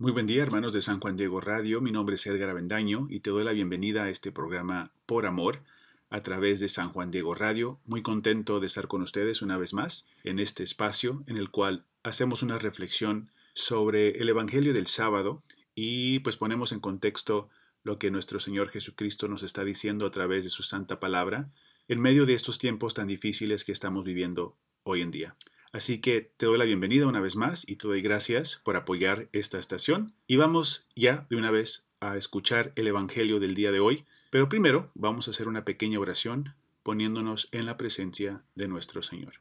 Muy buen día, hermanos de San Juan Diego Radio. Mi nombre es Edgar Avendaño y te doy la bienvenida a este programa Por Amor a través de San Juan Diego Radio. Muy contento de estar con ustedes una vez más en este espacio en el cual hacemos una reflexión sobre el Evangelio del sábado y pues ponemos en contexto lo que nuestro Señor Jesucristo nos está diciendo a través de su santa palabra en medio de estos tiempos tan difíciles que estamos viviendo hoy en día. Así que te doy la bienvenida una vez más y te doy gracias por apoyar esta estación. Y vamos ya de una vez a escuchar el Evangelio del día de hoy. Pero primero vamos a hacer una pequeña oración poniéndonos en la presencia de nuestro Señor.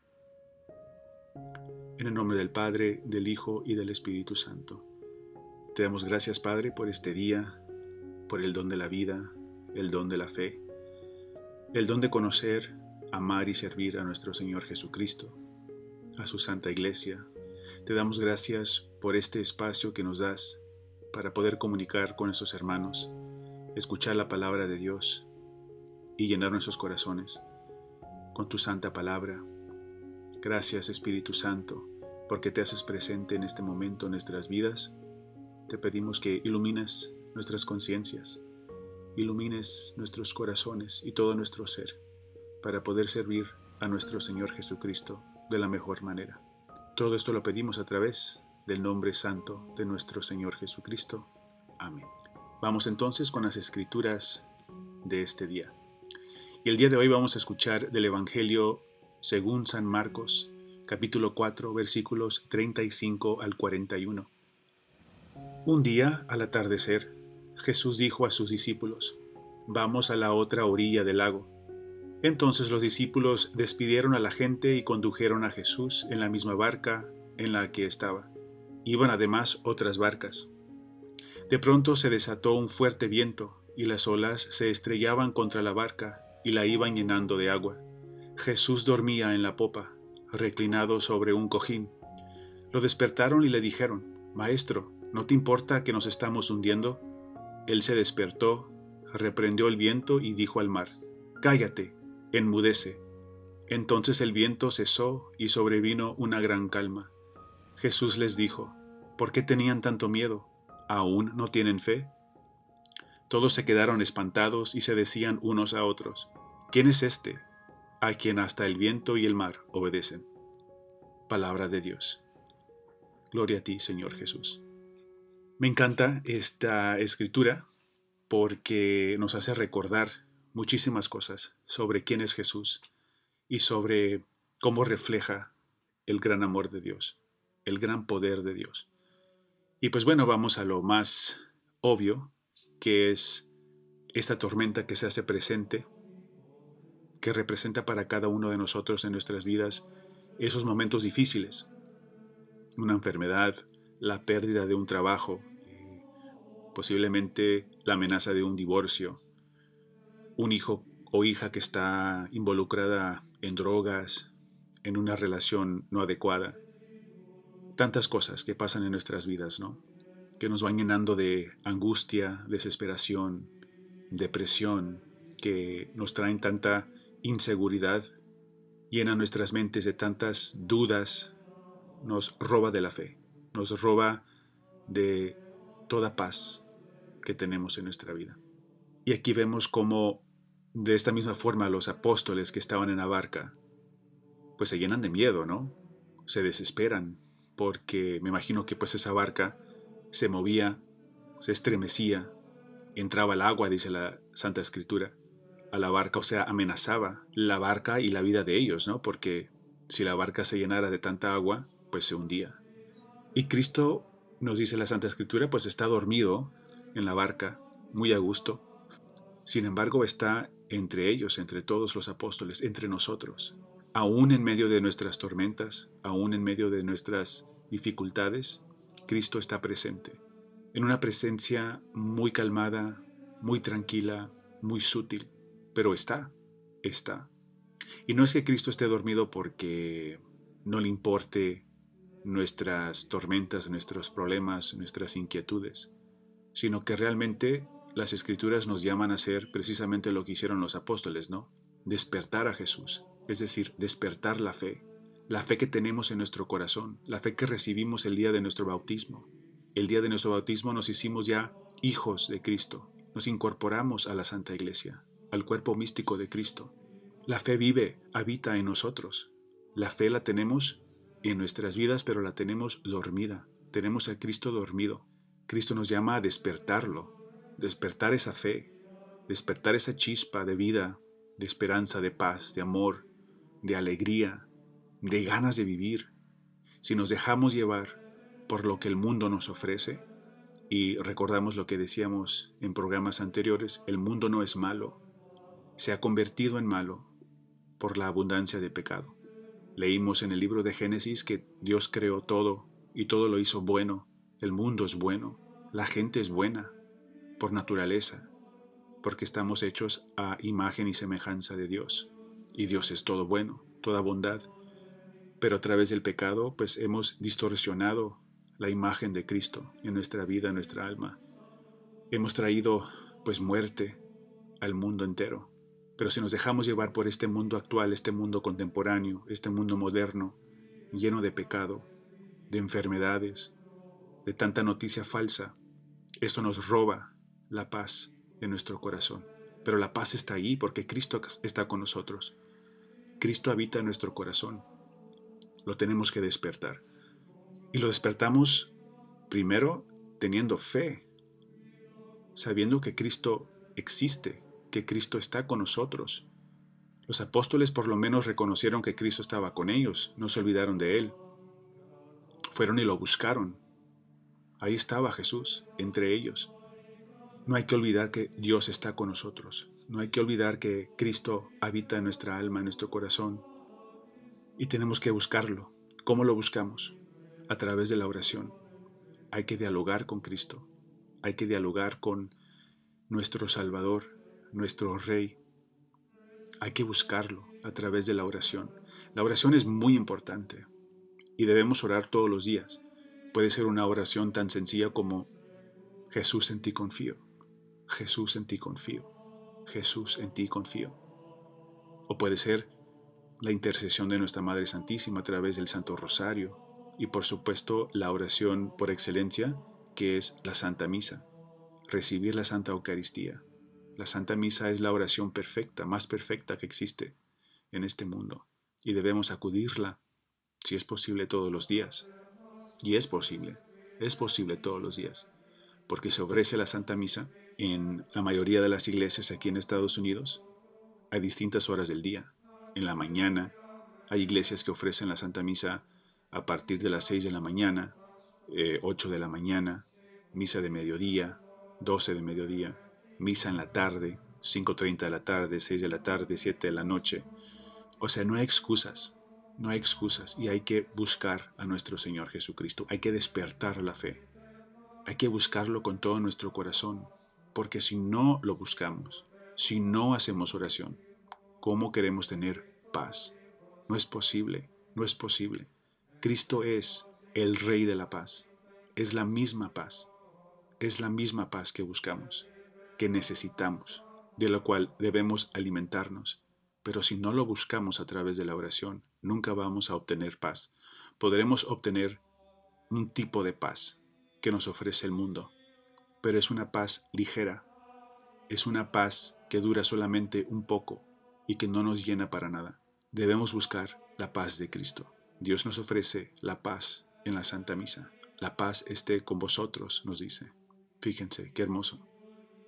En el nombre del Padre, del Hijo y del Espíritu Santo. Te damos gracias, Padre, por este día, por el don de la vida, el don de la fe, el don de conocer, amar y servir a nuestro Señor Jesucristo a su Santa Iglesia. Te damos gracias por este espacio que nos das para poder comunicar con nuestros hermanos, escuchar la palabra de Dios y llenar nuestros corazones con tu santa palabra. Gracias Espíritu Santo, porque te haces presente en este momento en nuestras vidas. Te pedimos que ilumines nuestras conciencias, ilumines nuestros corazones y todo nuestro ser, para poder servir a nuestro Señor Jesucristo de la mejor manera. Todo esto lo pedimos a través del nombre santo de nuestro Señor Jesucristo. Amén. Vamos entonces con las escrituras de este día. Y el día de hoy vamos a escuchar del Evangelio según San Marcos, capítulo 4, versículos 35 al 41. Un día, al atardecer, Jesús dijo a sus discípulos, Vamos a la otra orilla del lago. Entonces los discípulos despidieron a la gente y condujeron a Jesús en la misma barca en la que estaba. Iban además otras barcas. De pronto se desató un fuerte viento y las olas se estrellaban contra la barca y la iban llenando de agua. Jesús dormía en la popa, reclinado sobre un cojín. Lo despertaron y le dijeron, Maestro, ¿no te importa que nos estamos hundiendo? Él se despertó, reprendió el viento y dijo al mar, Cállate, enmudece. Entonces el viento cesó y sobrevino una gran calma. Jesús les dijo, ¿por qué tenían tanto miedo? ¿Aún no tienen fe? Todos se quedaron espantados y se decían unos a otros, ¿quién es este, a quien hasta el viento y el mar obedecen? Palabra de Dios. Gloria a ti, Señor Jesús. Me encanta esta escritura porque nos hace recordar muchísimas cosas sobre quién es Jesús y sobre cómo refleja el gran amor de Dios, el gran poder de Dios. Y pues bueno, vamos a lo más obvio, que es esta tormenta que se hace presente, que representa para cada uno de nosotros en nuestras vidas esos momentos difíciles, una enfermedad, la pérdida de un trabajo, posiblemente la amenaza de un divorcio, un hijo o hija que está involucrada en drogas, en una relación no adecuada. Tantas cosas que pasan en nuestras vidas, ¿no? Que nos van llenando de angustia, desesperación, depresión, que nos traen tanta inseguridad, llena nuestras mentes de tantas dudas, nos roba de la fe, nos roba de toda paz que tenemos en nuestra vida. Y aquí vemos cómo de esta misma forma los apóstoles que estaban en la barca, pues se llenan de miedo, ¿no? Se desesperan, porque me imagino que pues esa barca se movía, se estremecía, entraba el agua, dice la Santa Escritura, a la barca, o sea, amenazaba la barca y la vida de ellos, ¿no? Porque si la barca se llenara de tanta agua, pues se hundía. Y Cristo, nos dice la Santa Escritura, pues está dormido en la barca, muy a gusto. Sin embargo, está entre ellos, entre todos los apóstoles, entre nosotros. Aún en medio de nuestras tormentas, aún en medio de nuestras dificultades, Cristo está presente. En una presencia muy calmada, muy tranquila, muy sutil, pero está, está. Y no es que Cristo esté dormido porque no le importe nuestras tormentas, nuestros problemas, nuestras inquietudes, sino que realmente las escrituras nos llaman a hacer precisamente lo que hicieron los apóstoles, ¿no? Despertar a Jesús, es decir, despertar la fe, la fe que tenemos en nuestro corazón, la fe que recibimos el día de nuestro bautismo, el día de nuestro bautismo nos hicimos ya hijos de Cristo, nos incorporamos a la Santa Iglesia, al cuerpo místico de Cristo. La fe vive, habita en nosotros. La fe la tenemos en nuestras vidas, pero la tenemos dormida. Tenemos a Cristo dormido. Cristo nos llama a despertarlo, despertar esa fe, despertar esa chispa de vida, de esperanza, de paz, de amor, de alegría, de ganas de vivir. Si nos dejamos llevar por lo que el mundo nos ofrece, y recordamos lo que decíamos en programas anteriores, el mundo no es malo, se ha convertido en malo por la abundancia de pecado. Leímos en el libro de Génesis que Dios creó todo y todo lo hizo bueno, el mundo es bueno, la gente es buena por naturaleza, porque estamos hechos a imagen y semejanza de Dios, y Dios es todo bueno, toda bondad, pero a través del pecado pues hemos distorsionado la imagen de Cristo en nuestra vida, en nuestra alma. Hemos traído pues muerte al mundo entero. Pero si nos dejamos llevar por este mundo actual, este mundo contemporáneo, este mundo moderno, lleno de pecado, de enfermedades, de tanta noticia falsa, esto nos roba la paz en nuestro corazón. Pero la paz está ahí porque Cristo está con nosotros. Cristo habita en nuestro corazón. Lo tenemos que despertar. Y lo despertamos primero teniendo fe, sabiendo que Cristo existe, que Cristo está con nosotros. Los apóstoles por lo menos reconocieron que Cristo estaba con ellos, no se olvidaron de Él. Fueron y lo buscaron. Ahí estaba Jesús, entre ellos. No hay que olvidar que Dios está con nosotros. No hay que olvidar que Cristo habita en nuestra alma, en nuestro corazón. Y tenemos que buscarlo. ¿Cómo lo buscamos? a través de la oración. Hay que dialogar con Cristo, hay que dialogar con nuestro Salvador, nuestro Rey. Hay que buscarlo a través de la oración. La oración es muy importante y debemos orar todos los días. Puede ser una oración tan sencilla como Jesús en ti confío, Jesús en ti confío, Jesús en ti confío. O puede ser la intercesión de nuestra Madre Santísima a través del Santo Rosario, y por supuesto la oración por excelencia, que es la Santa Misa, recibir la Santa Eucaristía. La Santa Misa es la oración perfecta, más perfecta que existe en este mundo, y debemos acudirla, si es posible, todos los días. Y es posible, es posible todos los días, porque se ofrece la Santa Misa en la mayoría de las iglesias aquí en Estados Unidos a distintas horas del día. En la mañana hay iglesias que ofrecen la Santa Misa a partir de las 6 de la mañana, 8 eh, de la mañana, misa de mediodía, 12 de mediodía, misa en la tarde, 5.30 de la tarde, 6 de la tarde, 7 de la noche. O sea, no hay excusas, no hay excusas y hay que buscar a nuestro Señor Jesucristo, hay que despertar la fe, hay que buscarlo con todo nuestro corazón, porque si no lo buscamos, si no hacemos oración, ¿cómo queremos tener paz? No es posible, no es posible. Cristo es el Rey de la paz. Es la misma paz. Es la misma paz que buscamos, que necesitamos, de la cual debemos alimentarnos. Pero si no lo buscamos a través de la oración, nunca vamos a obtener paz. Podremos obtener un tipo de paz que nos ofrece el mundo, pero es una paz ligera, es una paz que dura solamente un poco y que no nos llena para nada. Debemos buscar la paz de Cristo. Dios nos ofrece la paz en la Santa Misa. La paz esté con vosotros, nos dice. Fíjense, qué hermoso.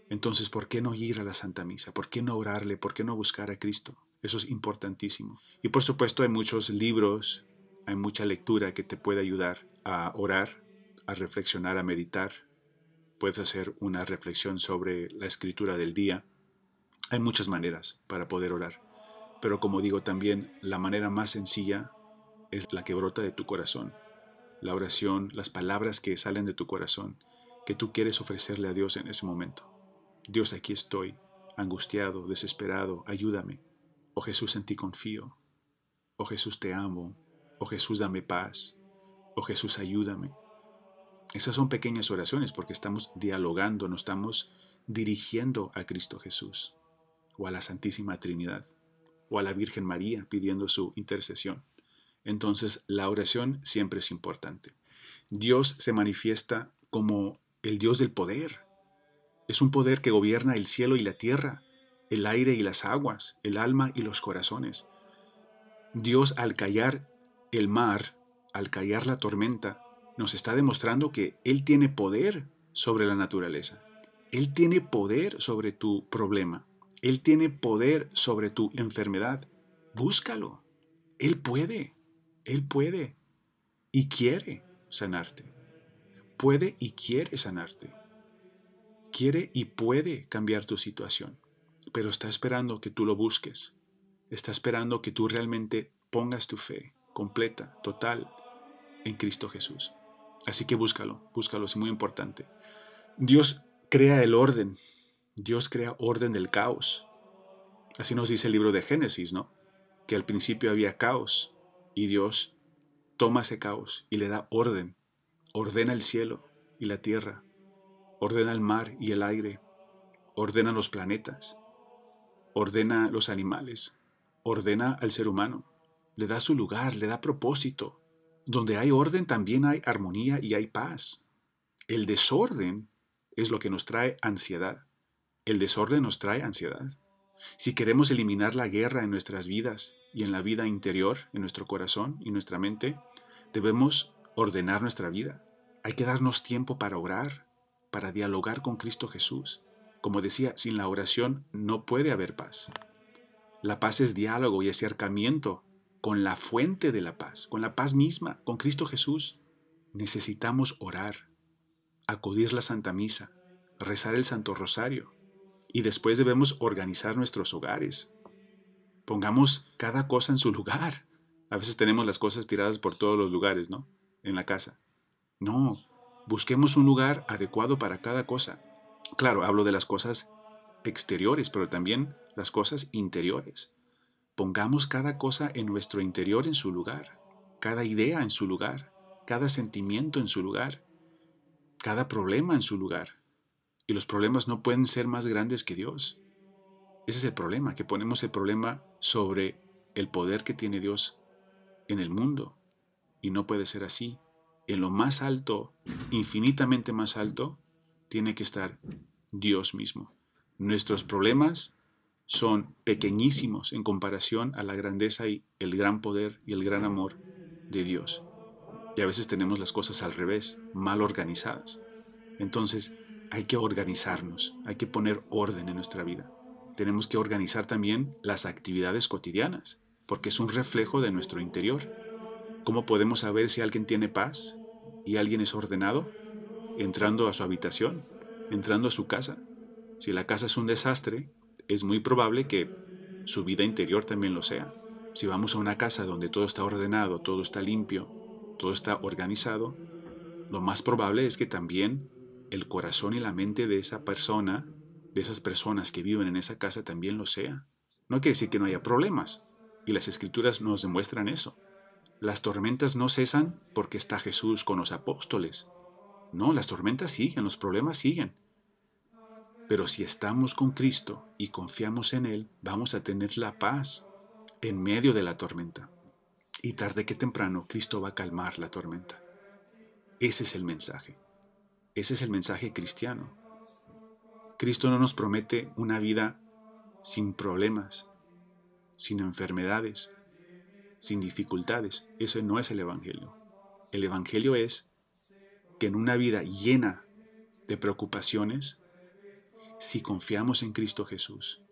Entonces, ¿por qué no ir a la Santa Misa? ¿Por qué no orarle? ¿Por qué no buscar a Cristo? Eso es importantísimo. Y por supuesto hay muchos libros, hay mucha lectura que te puede ayudar a orar, a reflexionar, a meditar. Puedes hacer una reflexión sobre la escritura del día. Hay muchas maneras para poder orar. Pero como digo también, la manera más sencilla es la que brota de tu corazón. La oración, las palabras que salen de tu corazón, que tú quieres ofrecerle a Dios en ese momento. Dios, aquí estoy, angustiado, desesperado, ayúdame. Oh Jesús, en ti confío. Oh Jesús, te amo. Oh Jesús, dame paz. Oh Jesús, ayúdame. Esas son pequeñas oraciones porque estamos dialogando, nos estamos dirigiendo a Cristo Jesús, o a la Santísima Trinidad, o a la Virgen María pidiendo su entonces la oración siempre es importante. Dios se manifiesta como el Dios del poder. Es un poder que gobierna el cielo y la tierra, el aire y las aguas, el alma y los corazones. Dios al callar el mar, al callar la tormenta, nos está demostrando que Él tiene poder sobre la naturaleza. Él tiene poder sobre tu problema. Él tiene poder sobre tu enfermedad. Búscalo. Él puede. Él puede. Y quiere sanarte. Puede y quiere sanarte. Quiere y puede cambiar tu situación. Pero está esperando que tú lo busques. Está esperando que tú realmente pongas tu fe completa, total, en Cristo Jesús. Así que búscalo, búscalo, es muy importante. Dios crea el orden, Dios crea orden del caos. Así nos dice el libro de Génesis, ¿no? Que al principio había caos y Dios toma ese caos y le da orden. Ordena el cielo y la tierra, ordena el mar y el aire, ordena los planetas, ordena los animales, ordena al ser humano, le da su lugar, le da propósito, donde hay orden también hay armonía y hay paz. El desorden es lo que nos trae ansiedad. El desorden nos trae ansiedad. Si queremos eliminar la guerra en nuestras vidas y en la vida interior, en nuestro corazón y nuestra mente, debemos ordenar nuestra vida. Hay que darnos tiempo para orar, para dialogar con Cristo Jesús. Como decía, sin la oración no puede haber paz. La paz es diálogo y acercamiento con la fuente de la paz, con la paz misma, con Cristo Jesús. Necesitamos orar, acudir la Santa Misa, rezar el Santo Rosario y después debemos organizar nuestros hogares. Pongamos cada cosa en su lugar. A veces tenemos las cosas tiradas por todos los lugares, ¿no? En la casa. No, busquemos un lugar adecuado para cada cosa. Claro, hablo de las cosas exteriores, pero también las cosas interiores. Pongamos cada cosa en nuestro interior en su lugar, cada idea en su lugar, cada sentimiento en su lugar, cada problema en su lugar. Y los problemas no pueden ser más grandes que Dios. Ese es el problema, que ponemos el problema sobre el poder que tiene Dios en el mundo. Y no puede ser así. En lo más alto, infinitamente más alto, tiene que estar Dios mismo. Nuestros problemas son pequeñísimos en comparación a la grandeza y el gran poder y el gran amor de Dios. Y a veces tenemos las cosas al revés, mal organizadas. Entonces hay que organizarnos, hay que poner orden en nuestra vida. Tenemos que organizar también las actividades cotidianas, porque es un reflejo de nuestro interior. ¿Cómo podemos saber si alguien tiene paz y alguien es ordenado? Entrando a su habitación, entrando a su casa. Si la casa es un desastre, es muy probable que su vida interior también lo sea. Si vamos a una casa donde todo está ordenado, todo está limpio, todo está organizado, lo más probable es que también el corazón y la mente de esa persona, de esas personas que viven en esa casa, también lo sea. No quiere decir que no haya problemas, y las escrituras nos demuestran eso. Las tormentas no cesan porque está Jesús con los apóstoles. No, las tormentas siguen, los problemas siguen. Pero si estamos con Cristo y confiamos en Él, vamos a tener la paz en medio de la tormenta. Y tarde que temprano, Cristo va a calmar la tormenta. Ese es el mensaje. Ese es el mensaje cristiano. Cristo no nos promete una vida sin problemas, sin enfermedades, sin dificultades. Eso no es el Evangelio. El Evangelio es que en una vida llena de preocupaciones, si confiamos en Cristo Jesús,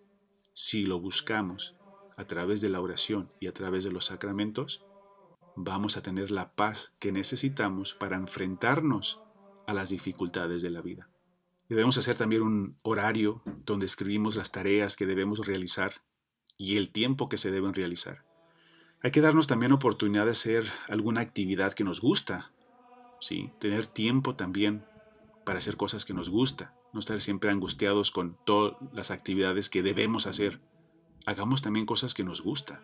si lo buscamos a través de la oración y a través de los sacramentos, vamos a tener la paz que necesitamos para enfrentarnos a las dificultades de la vida. Debemos hacer también un horario donde escribimos las tareas que debemos realizar y el tiempo que se deben realizar. Hay que darnos también oportunidad de hacer alguna actividad que nos gusta, ¿sí? tener tiempo también para hacer cosas que nos gusta no estar siempre angustiados con todas las actividades que debemos hacer. Hagamos también cosas que nos gustan.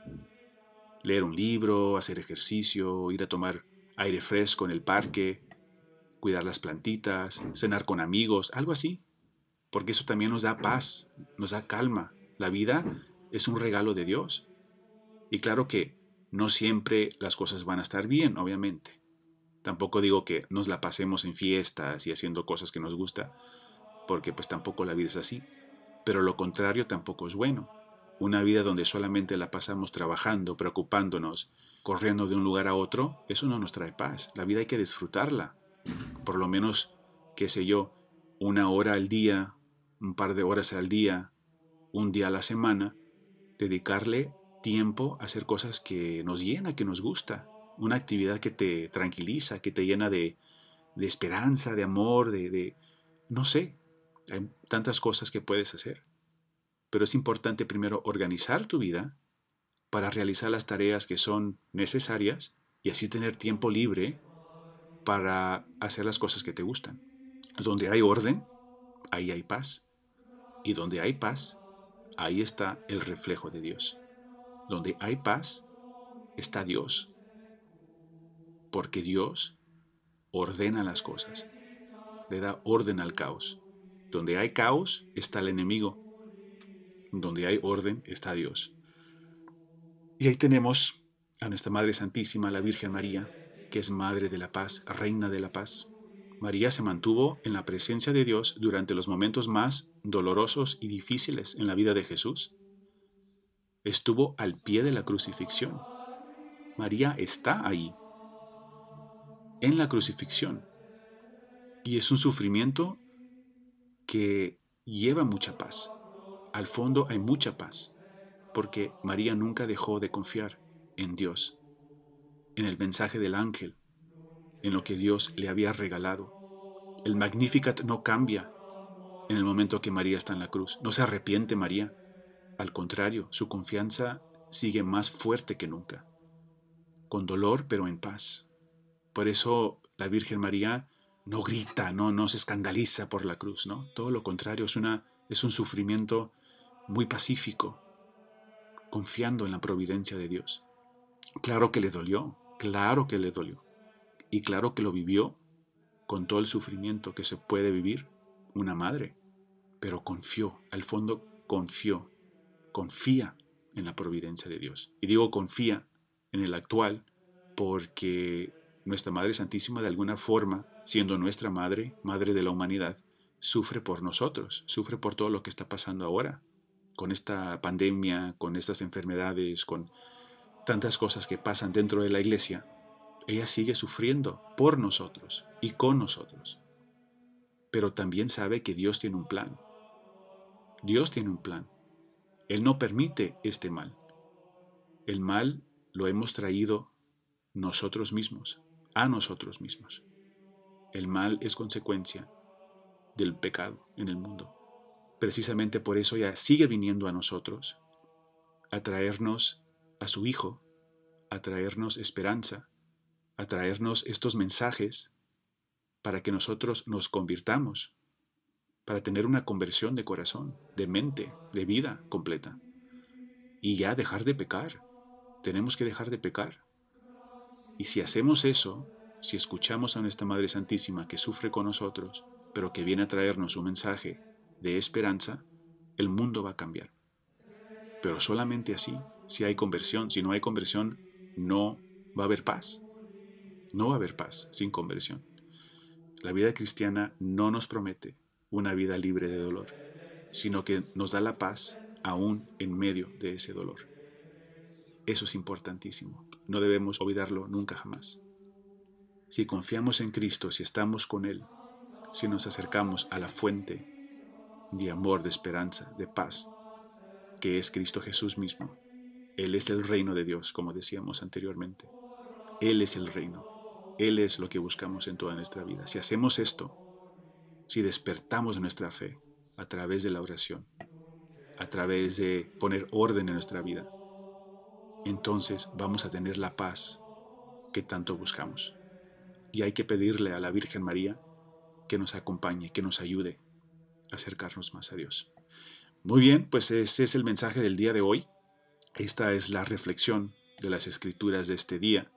Leer un libro, hacer ejercicio, ir a tomar aire fresco en el parque, cuidar las plantitas, cenar con amigos, algo así. Porque eso también nos da paz, nos da calma. La vida es un regalo de Dios. Y claro que no siempre las cosas van a estar bien, obviamente. Tampoco digo que nos la pasemos en fiestas y haciendo cosas que nos gusta, porque pues tampoco la vida es así. Pero lo contrario tampoco es bueno. Una vida donde solamente la pasamos trabajando, preocupándonos, corriendo de un lugar a otro, eso no nos trae paz. La vida hay que disfrutarla. Por lo menos, qué sé yo, una hora al día, un par de horas al día, un día a la semana, dedicarle tiempo a hacer cosas que nos llena, que nos gusta, una actividad que te tranquiliza, que te llena de, esperanza, de amor, de, de, no sé, hay tantas cosas que puedes hacer. Pero es importante primero organizar tu vida para realizar las tareas que son necesarias y así tener tiempo libre para hacer las cosas que te gustan. Donde hay orden, ahí hay paz. Y donde hay paz, ahí está el reflejo de Dios. Donde hay paz, está Dios porque Dios ordena las cosas, le da orden al caos. Donde hay caos está el enemigo, donde hay orden está Dios. Y ahí tenemos a nuestra Madre Santísima, la Virgen María, que es Madre de la Paz, Reina de la Paz. María se mantuvo en la presencia de Dios durante los momentos más dolorosos y difíciles en la vida de Jesús. Estuvo al pie de la crucifixión. María está ahí, en la crucifixión. Y es un sufrimiento que lleva mucha paz. Al fondo hay mucha paz, porque María nunca dejó de confiar en Dios, en el mensaje del ángel, en lo que Dios le había regalado. El Magnificat no cambia en el momento que María está en la cruz. No se arrepiente María. Al contrario, su confianza sigue más fuerte que nunca, con dolor pero en paz. Por eso la Virgen María no grita, no, no se escandaliza por la cruz, ¿no? Todo lo contrario, es, una, es un sufrimiento muy pacífico, confiando en la providencia de Dios. Claro que le dolió, claro que le dolió. Y claro que lo vivió con todo el sufrimiento que se puede vivir una madre, pero confió, al fondo confió, confía en la providencia de Dios. Y digo confía en el actual porque nuestra Madre Santísima de alguna forma, siendo nuestra Madre, Madre de la humanidad, sufre por nosotros, sufre por todo lo que está pasando ahora, con esta pandemia, con estas enfermedades, con tantas cosas que pasan dentro de la iglesia. Ella sigue sufriendo por nosotros y con nosotros. Pero también sabe que Dios tiene un plan. Dios tiene un plan. Él no permite este mal. El mal lo hemos traído nosotros mismos a nosotros mismos. El mal es consecuencia del pecado en el mundo. Precisamente por eso ya sigue viniendo a nosotros a traernos a su Hijo, a traernos esperanza, a traernos estos mensajes para que nosotros nos convirtamos, para tener una conversión de corazón, de mente, de vida completa. Y ya dejar de pecar. Tenemos que dejar de pecar. Y si hacemos eso, si escuchamos a nuestra Madre Santísima que sufre con nosotros, pero que viene a traernos un mensaje de esperanza, el mundo va a cambiar. Pero solamente así, si hay conversión. Si no hay conversión, no va a haber paz. No va a haber paz sin conversión. La vida cristiana no nos promete una vida libre de dolor, sino que nos da la paz aún en medio de ese dolor. Eso es importantísimo. No debemos olvidarlo nunca jamás. Si confiamos en Cristo, si estamos con Él, si nos acercamos a la fuente de amor, de esperanza, de paz, que es Cristo Jesús mismo, Él es el reino de Dios, como decíamos anteriormente. Él es el reino. Él es lo que buscamos en toda nuestra vida. Si hacemos esto, si despertamos nuestra fe a través de la oración, a través de poner orden en nuestra vida, entonces vamos a tener la paz que tanto buscamos. Y hay que pedirle a la Virgen María que nos acompañe, que nos ayude a acercarnos más a Dios. Muy bien, pues ese es el mensaje del día de hoy. Esta es la reflexión de las escrituras de este día.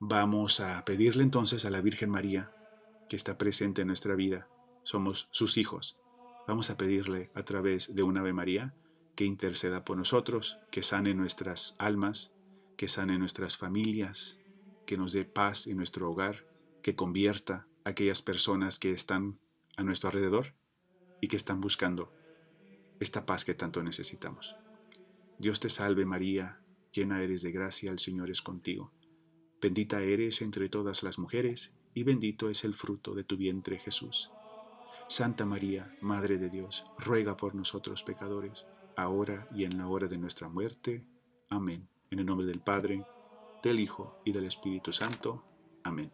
Vamos a pedirle entonces a la Virgen María, que está presente en nuestra vida. Somos sus hijos. Vamos a pedirle a través de un Ave María que interceda por nosotros, que sane nuestras almas, que sane nuestras familias, que nos dé paz en nuestro hogar, que convierta a aquellas personas que están a nuestro alrededor y que están buscando esta paz que tanto necesitamos. Dios te salve María, llena eres de gracia, el Señor es contigo. Bendita eres entre todas las mujeres, y bendito es el fruto de tu vientre Jesús. Santa María, Madre de Dios, ruega por nosotros pecadores, ahora y en la hora de nuestra muerte. Amén. En el nombre del Padre, del Hijo y del Espíritu Santo. Amén.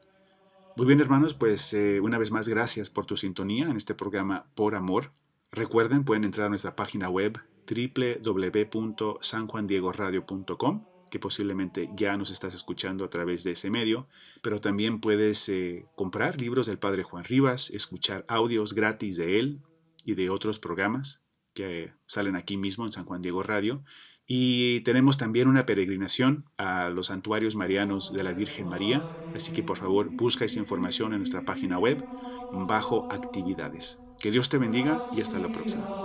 Muy bien hermanos, pues eh, una vez más gracias por tu sintonía en este programa Por Amor. Recuerden, pueden entrar a nuestra página web www.sanjuandiegoradio.com que posiblemente ya nos estás escuchando a través de ese medio, pero también puedes eh, comprar libros del Padre Juan Rivas, escuchar audios gratis de él y de otros programas que salen aquí mismo en San Juan Diego Radio. Y tenemos también una peregrinación a los santuarios marianos de la Virgen María, así que por favor busca esa información en nuestra página web bajo actividades. Que Dios te bendiga y hasta la próxima.